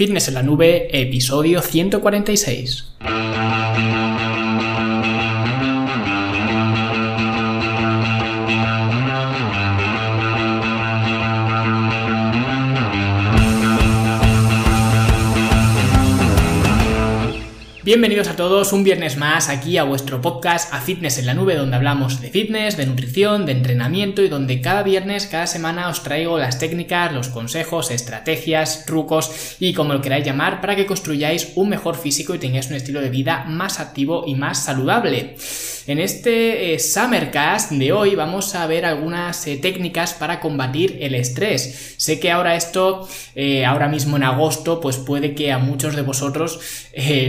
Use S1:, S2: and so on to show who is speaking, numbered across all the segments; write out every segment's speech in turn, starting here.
S1: Fitness en la Nube, episodio 146. Bienvenidos a todos un viernes más aquí a vuestro podcast A Fitness en la Nube, donde hablamos de fitness, de nutrición, de entrenamiento y donde cada viernes, cada semana os traigo las técnicas, los consejos, estrategias, trucos y como lo queráis llamar para que construyáis un mejor físico y tengáis un estilo de vida más activo y más saludable. En este eh, Summercast de hoy vamos a ver algunas eh, técnicas para combatir el estrés. Sé que ahora esto, eh, ahora mismo en agosto, pues puede que a muchos de vosotros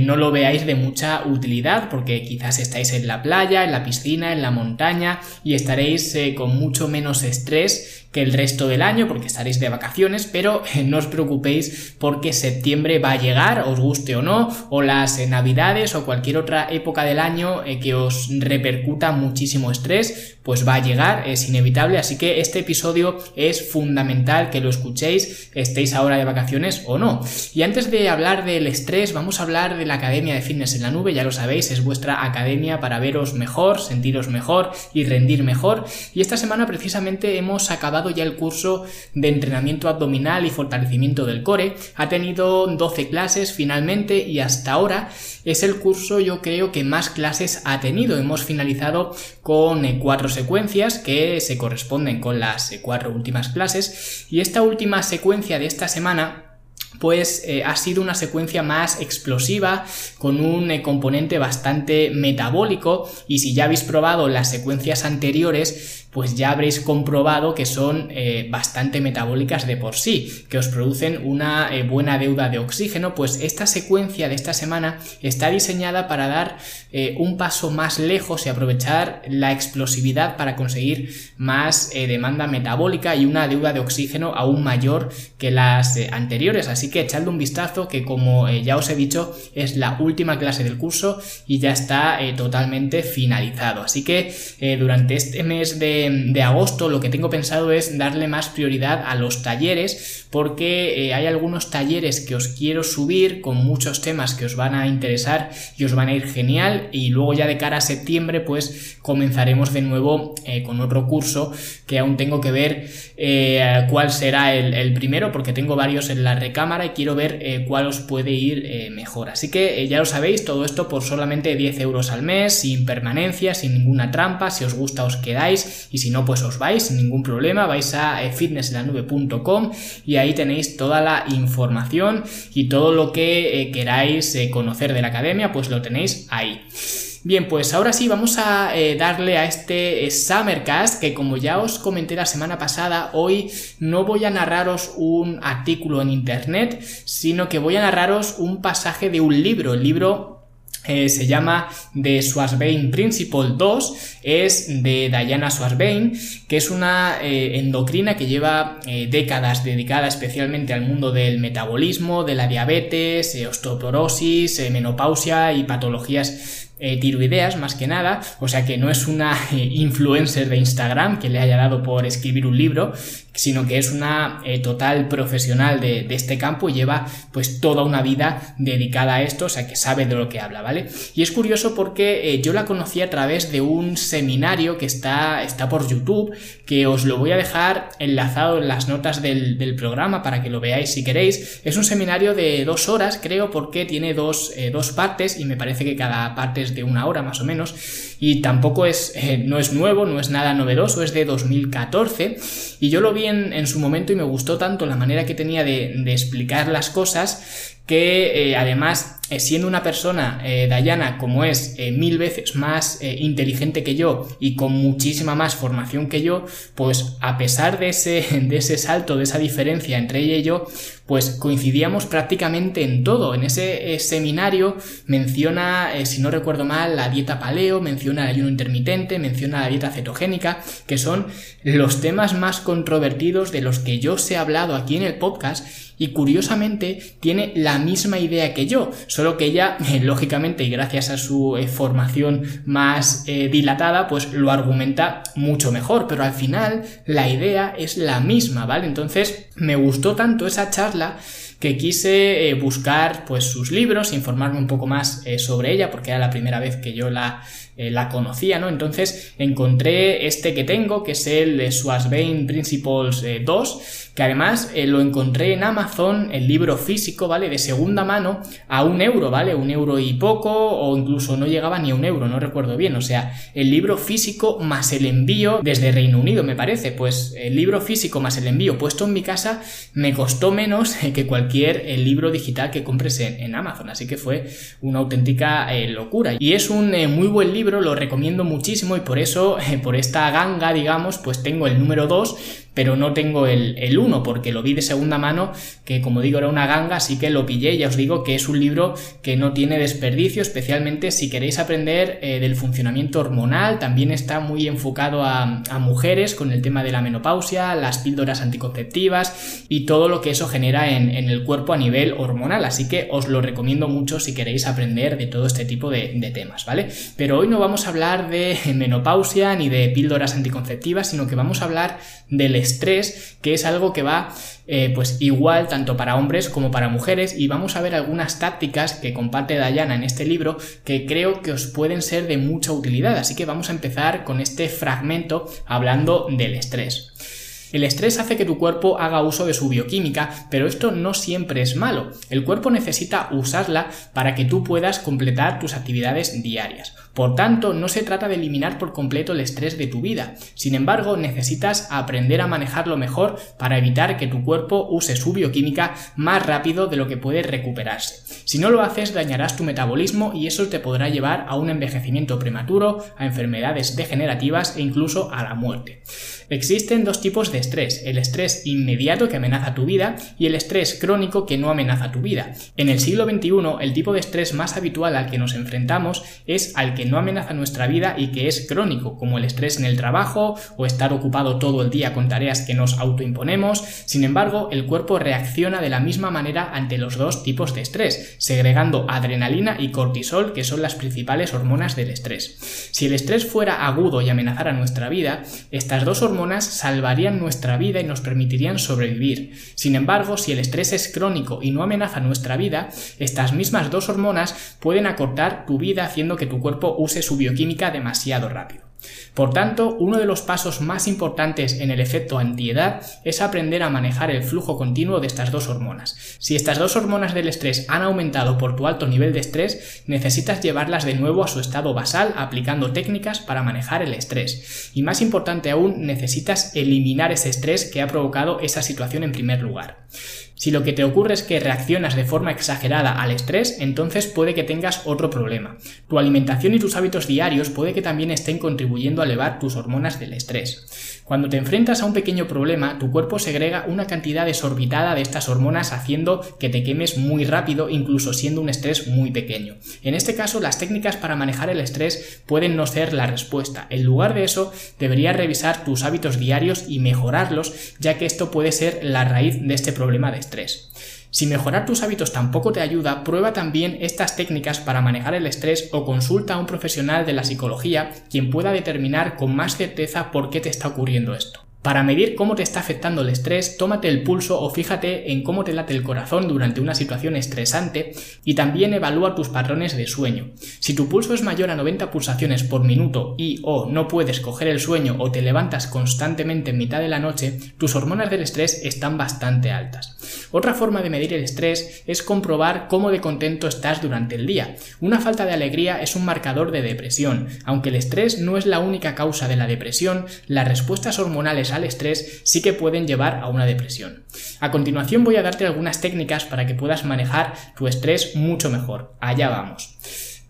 S1: no lo veáis de mucha utilidad porque quizás estáis en la playa, en la piscina, en la montaña y estaréis con mucho menos estrés que el resto del año porque estaréis de vacaciones, pero eh, no os preocupéis porque septiembre va a llegar, os guste o no, o las eh, navidades o cualquier otra época del año eh, que os repercuta muchísimo estrés, pues va a llegar, es inevitable, así que este episodio es fundamental que lo escuchéis, estéis ahora de vacaciones o no. Y antes de hablar del estrés, vamos a hablar de la Academia de Fitness en la Nube, ya lo sabéis, es vuestra academia para veros mejor, sentiros mejor y rendir mejor. Y esta semana precisamente hemos acabado ya el curso de entrenamiento abdominal y fortalecimiento del core. Ha tenido 12 clases finalmente y hasta ahora es el curso yo creo que más clases ha tenido. Hemos finalizado con eh, cuatro secuencias que se corresponden con las eh, cuatro últimas clases y esta última secuencia de esta semana pues eh, ha sido una secuencia más explosiva con un componente bastante metabólico y si ya habéis probado las secuencias anteriores pues ya habréis comprobado que son eh, bastante metabólicas de por sí, que os producen una eh, buena deuda de oxígeno, pues esta secuencia de esta semana está diseñada para dar eh, un paso más lejos y aprovechar la explosividad para conseguir más demanda metabólica y una deuda de oxígeno aún mayor que las anteriores, así que echadle un vistazo que como ya os he dicho es la última clase del curso y ya está totalmente finalizado, así que durante este mes de de, agosto lo que tengo pensado es darle más prioridad a los talleres porque eh, hay algunos talleres que os quiero subir con muchos temas que os van a interesar y os van a ir genial y luego ya de cara a septiembre pues comenzaremos de nuevo eh, con otro curso que aún tengo que ver eh, cuál será el, primero porque tengo varios en la recámara y quiero ver cuál os puede ir mejor. Así que ya lo sabéis todo esto por solamente 10 euros al mes sin permanencia sin ninguna trampa si os gusta os quedáis y si no pues os vais sin ningún problema vais a fitnessenlanube.com y ahí tenéis toda la información y todo lo que eh, queráis eh, conocer de la academia, pues lo tenéis ahí. Bien, pues ahora sí vamos a eh, darle a este Summercast que como ya os comenté la semana pasada, hoy no voy a narraros un artículo en internet, sino que voy a narraros un pasaje de un libro, el libro eh, se llama The Schwarzbein Principle 2, es de Diana Schwarzbein, que es una eh, endocrina que lleva eh, décadas dedicada especialmente al mundo del metabolismo, de la diabetes, osteoporosis, menopausia y patologías tiroideas más que nada, o sea que no es una influencer de Instagram que le haya dado por escribir un libro, sino que es una eh, total profesional de, este campo y lleva pues toda una vida dedicada a esto, o sea que sabe de lo que habla, ¿vale? Y es curioso porque eh, yo la conocí a través de un seminario que está, está por YouTube, que os lo voy a dejar enlazado en las notas del, programa para que lo veáis si queréis. Es un seminario de dos horas, creo, porque tiene dos, eh, dos partes y me parece que cada parte es de una hora más o menos y tampoco es, no es nuevo, no es nada novedoso, es de 2014 y yo lo vi en, su momento y me gustó tanto la manera que tenía de, explicar las cosas que eh, además, eh, siendo una persona, eh, Dayana, como es mil veces más inteligente que yo y con muchísima más formación que yo, pues a pesar de ese, de ese salto, de esa diferencia entre ella y yo, pues coincidíamos prácticamente en todo. En ese seminario menciona, si no recuerdo mal, la dieta paleo, menciona el ayuno intermitente, menciona la dieta cetogénica, que son los temas más controvertidos de los que yo os he hablado aquí en el podcast y curiosamente tiene la misma idea que yo, solo que ella, lógicamente y gracias a su eh, formación más eh, dilatada, pues lo argumenta mucho mejor, pero al final la idea es la misma, ¿vale? Entonces me gustó tanto esa charla que quise eh, buscar pues sus libros, informarme un poco más sobre ella, porque era la primera vez que yo la, eh, la conocía, ¿no? Entonces encontré este que tengo, que es el Swasbane Principles 2, que además lo encontré en Amazon, el libro físico, ¿vale? De segunda mano a un euro, ¿vale? Un euro y poco, o incluso no llegaba ni a un euro, no recuerdo bien. O sea, el libro físico más el envío desde Reino Unido, me parece. Pues el libro físico más el envío puesto en mi casa me costó menos que cualquier libro digital que compres en, Amazon. Así que fue una auténtica eh, locura. Y es un eh, muy buen libro, lo recomiendo muchísimo y por eso, eh, por esta ganga, digamos, pues tengo el número 2 pero no tengo el 1 porque lo vi de segunda mano, que como digo era una ganga, así que lo pillé. Ya os digo que es un libro que no tiene desperdicio, especialmente si queréis aprender del funcionamiento hormonal. También está muy enfocado a, mujeres con el tema de la menopausia, las píldoras anticonceptivas y todo lo que eso genera en, el cuerpo a nivel hormonal. Así que os lo recomiendo mucho si queréis aprender de todo este tipo de, de temas, ¿vale? Pero hoy no vamos a hablar de menopausia ni de píldoras anticonceptivas, sino que vamos a hablar del estrés, que es algo que va eh, pues igual tanto para hombres como para mujeres y vamos a ver algunas tácticas que comparte Dayana en este libro que creo que os pueden ser de mucha utilidad. Así que vamos a empezar con este fragmento hablando del estrés. El estrés hace que tu cuerpo haga uso de su bioquímica, pero esto no siempre es malo. El cuerpo necesita usarla para que tú puedas completar tus actividades diarias. Por tanto, no se trata de eliminar por completo el estrés de tu vida. Sin embargo, necesitas aprender a manejarlo mejor para evitar que tu cuerpo use su bioquímica más rápido de lo que puede recuperarse. Si no lo haces, dañarás tu metabolismo y eso te podrá llevar a un envejecimiento prematuro, a enfermedades degenerativas e incluso a la muerte. Existen dos tipos de estrés, el estrés inmediato que amenaza tu vida y el estrés crónico que no amenaza tu vida. En el siglo XXI, el tipo de estrés más habitual al que nos enfrentamos es al que no amenaza nuestra vida y que es crónico, como el estrés en el trabajo o estar ocupado todo el día con tareas que nos autoimponemos. Sin embargo, el cuerpo reacciona de la misma manera ante los dos tipos de estrés, segregando adrenalina y cortisol, que son las principales hormonas del estrés. Si el estrés fuera agudo y amenazara nuestra vida, estas dos hormonas salvarían nuestra vida y nos permitirían sobrevivir. Sin embargo, si el estrés es crónico y no amenaza nuestra vida, estas mismas dos hormonas pueden acortar tu vida haciendo que tu cuerpo use su bioquímica demasiado rápido. Por tanto, uno de los pasos más importantes en el efecto antiedad es aprender a manejar el flujo continuo de estas dos hormonas. Si estas dos hormonas del estrés han aumentado por tu alto nivel de estrés, necesitas llevarlas de nuevo a su estado basal aplicando técnicas para manejar el estrés. Y más importante aún, necesitas eliminar ese estrés que ha provocado esa situación en primer lugar. Si lo que te ocurre es que reaccionas de forma exagerada al estrés, entonces puede que tengas otro problema. Tu alimentación y tus hábitos diarios puede que también estén contribuyendo a elevar tus hormonas del estrés. Cuando te enfrentas a un pequeño problema, tu cuerpo segrega una cantidad desorbitada de estas hormonas haciendo que te quemes muy rápido, incluso siendo un estrés muy pequeño. En este caso, las técnicas para manejar el estrés pueden no ser la respuesta. En lugar de eso, deberías revisar tus hábitos diarios y mejorarlos, ya que esto puede ser la raíz de este problema de estrés. Si mejorar tus hábitos tampoco te ayuda, prueba también estas técnicas para manejar el estrés o consulta a un profesional de la psicología quien pueda determinar con más certeza por qué te está ocurriendo esto. Para medir cómo te está afectando el estrés, tómate el pulso o fíjate en cómo te late el corazón durante una situación estresante y también evalúa tus patrones de sueño. Si tu pulso es mayor a 90 pulsaciones por minuto y o no puedes coger el sueño o te levantas constantemente en mitad de la noche, tus hormonas del estrés están bastante altas. Otra forma de medir el estrés es comprobar cómo de contento estás durante el día. Una falta de alegría es un marcador de depresión. Aunque el estrés no es la única causa de la depresión, las respuestas hormonales al estrés sí que pueden llevar a una depresión. A continuación voy a darte algunas técnicas para que puedas manejar tu estrés mucho mejor. Allá vamos.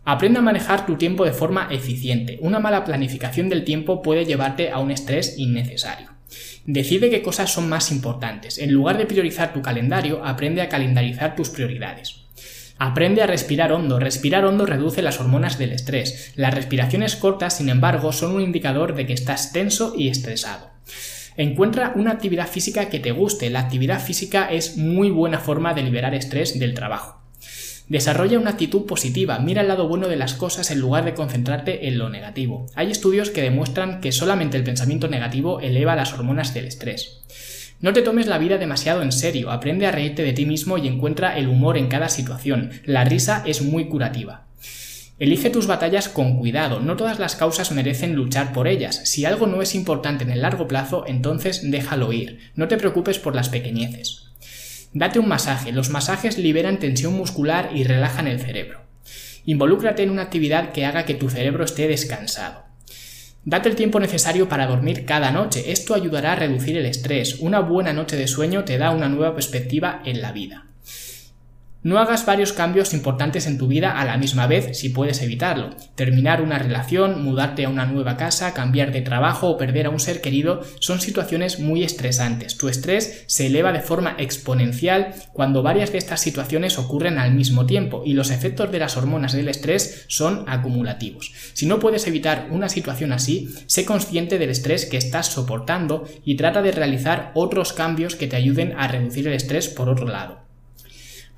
S1: Aprende a manejar tu tiempo de forma eficiente. Una mala planificación del tiempo puede llevarte a un estrés innecesario. Decide qué cosas son más importantes. En lugar de priorizar tu calendario, aprende a calendarizar tus prioridades. Aprende a respirar hondo. Respirar hondo reduce las hormonas del estrés. Las respiraciones cortas, sin embargo, son un indicador de que estás tenso y estresado. Encuentra una actividad física que te guste. La actividad física es muy buena forma de liberar estrés del trabajo. Desarrolla una actitud positiva, mira el lado bueno de las cosas en lugar de concentrarte en lo negativo. Hay estudios que demuestran que solamente el pensamiento negativo eleva las hormonas del estrés. No te tomes la vida demasiado en serio, aprende a reírte de ti mismo y encuentra el humor en cada situación. La risa es muy curativa. Elige tus batallas con cuidado, no todas las causas merecen luchar por ellas. Si algo no es importante en el largo plazo, entonces déjalo ir. No te preocupes por las pequeñeces. Date un masaje. Los masajes liberan tensión muscular y relajan el cerebro. Involúcrate en una actividad que haga que tu cerebro esté descansado. Date el tiempo necesario para dormir cada noche. Esto ayudará a reducir el estrés. Una buena noche de sueño te da una nueva perspectiva en la vida. No hagas varios cambios importantes en tu vida a la misma vez si puedes evitarlo. Terminar una relación, mudarte a una nueva casa, cambiar de trabajo o perder a un ser querido son situaciones muy estresantes. Tu estrés se eleva de forma exponencial cuando varias de estas situaciones ocurren al mismo tiempo y los efectos de las hormonas del estrés son acumulativos. Si no puedes evitar una situación así, sé consciente del estrés que estás soportando y trata de realizar otros cambios que te ayuden a reducir el estrés por otro lado.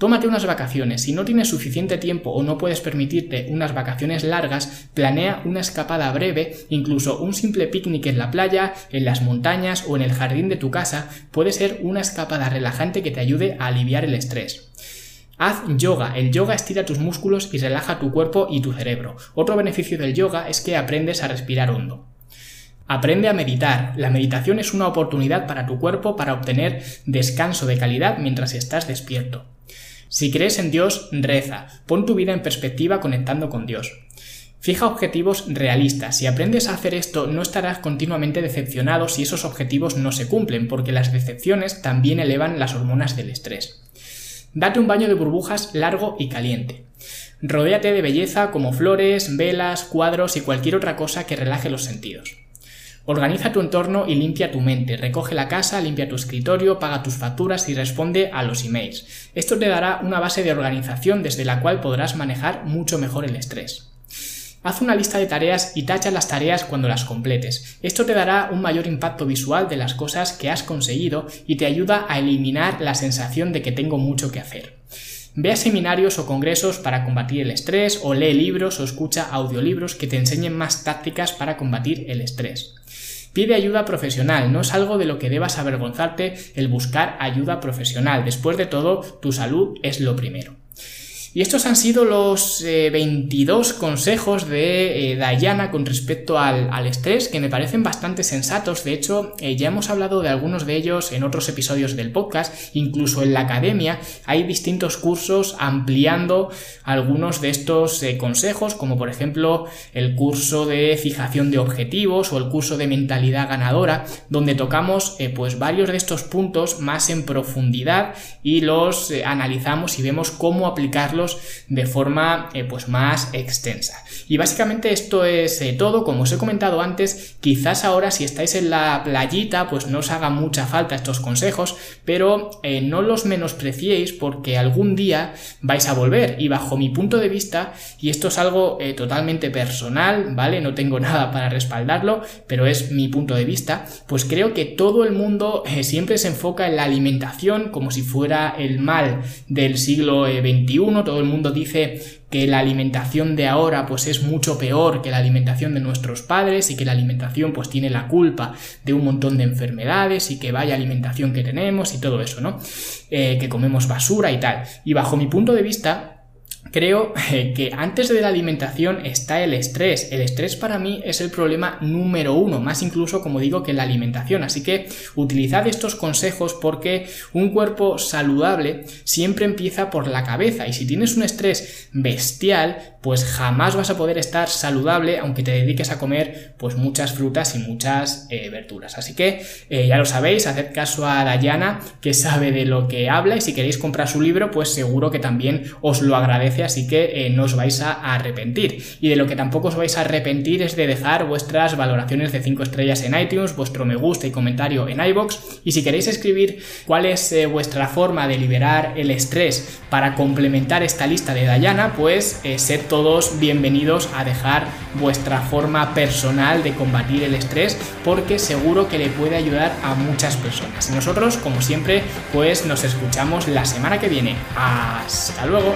S1: Tómate unas vacaciones. Si no tienes suficiente tiempo o no puedes permitirte unas vacaciones largas, planea una escapada breve, incluso un simple picnic en la playa, en las montañas o en el jardín de tu casa puede ser una escapada relajante que te ayude a aliviar el estrés. Haz yoga. El yoga estira tus músculos y relaja tu cuerpo y tu cerebro. Otro beneficio del yoga es que aprendes a respirar hondo. Aprende a meditar. La meditación es una oportunidad para tu cuerpo para obtener descanso de calidad mientras estás despierto. Si crees en Dios, reza. Pon tu vida en perspectiva conectando con Dios. Fija objetivos realistas. Si aprendes a hacer esto, no estarás continuamente decepcionado si esos objetivos no se cumplen, porque las decepciones también elevan las hormonas del estrés. Date un baño de burbujas largo y caliente. Rodéate de belleza como flores, velas, cuadros y cualquier otra cosa que relaje los sentidos. Organiza tu entorno y limpia tu mente. Recoge la casa, limpia tu escritorio, paga tus facturas y responde a los emails. Esto te dará una base de organización desde la cual podrás manejar mucho mejor el estrés. Haz una lista de tareas y tacha las tareas cuando las completes. Esto te dará un mayor impacto visual de las cosas que has conseguido y te ayuda a eliminar la sensación de que tengo mucho que hacer. Ve a seminarios o congresos para combatir el estrés o lee libros o escucha audiolibros que te enseñen más tácticas para combatir el estrés. Pide ayuda profesional, no es algo de lo que debas avergonzarte el buscar ayuda profesional. Después de todo, tu salud es lo primero. Y estos han sido los 22 eh, consejos de eh, Diana con respecto al, estrés, que me parecen bastante sensatos. De hecho, eh, ya hemos hablado de algunos de ellos en otros episodios del podcast. Incluso en la academia hay distintos cursos ampliando algunos de estos consejos, como por ejemplo el curso de fijación de objetivos o el curso de mentalidad ganadora, donde tocamos pues varios de estos puntos más en profundidad y los analizamos y vemos cómo aplicarlos de forma eh, pues más extensa. Y básicamente esto es eh, todo, como os he comentado antes, quizás ahora si estáis en la playita pues no os haga mucha falta estos consejos, pero eh, no los menospreciéis porque algún día vais a volver y bajo mi punto de vista, y esto es algo totalmente personal, ¿vale? No tengo nada para respaldarlo, pero es mi punto de vista, pues creo que todo el mundo siempre se enfoca en la alimentación como si fuera el mal del siglo XXI, todo el mundo dice que la alimentación de ahora pues es mucho peor que la alimentación de nuestros padres y que la alimentación pues tiene la culpa de un montón de enfermedades y que vaya alimentación que tenemos y todo eso, ¿no? Eh, que comemos basura y tal. Y bajo mi punto de vista, Creo eh, que antes de la alimentación está el estrés. El estrés para mí es el problema número uno, más incluso como digo que la alimentación. Así que utilizad estos consejos porque un cuerpo saludable siempre empieza por la cabeza y si tienes un estrés bestial, pues jamás vas a poder estar saludable aunque te dediques a comer pues muchas frutas y muchas eh, verduras. Así que eh, ya lo sabéis, haced caso a Dayana que sabe de lo que habla y si queréis comprar su libro pues seguro que también os lo agradece así que eh, no os vais a arrepentir. Y de lo que tampoco os vais a arrepentir es de dejar vuestras valoraciones de 5 estrellas en iTunes, vuestro me gusta y comentario en iBox. Y si queréis escribir cuál es eh, vuestra forma de liberar el estrés para complementar esta lista de Dayana, pues eh, sed todos bienvenidos a dejar vuestra forma personal de combatir el estrés, porque seguro que le puede ayudar a muchas personas. Y nosotros, como siempre, pues nos escuchamos la semana que viene. Hasta luego.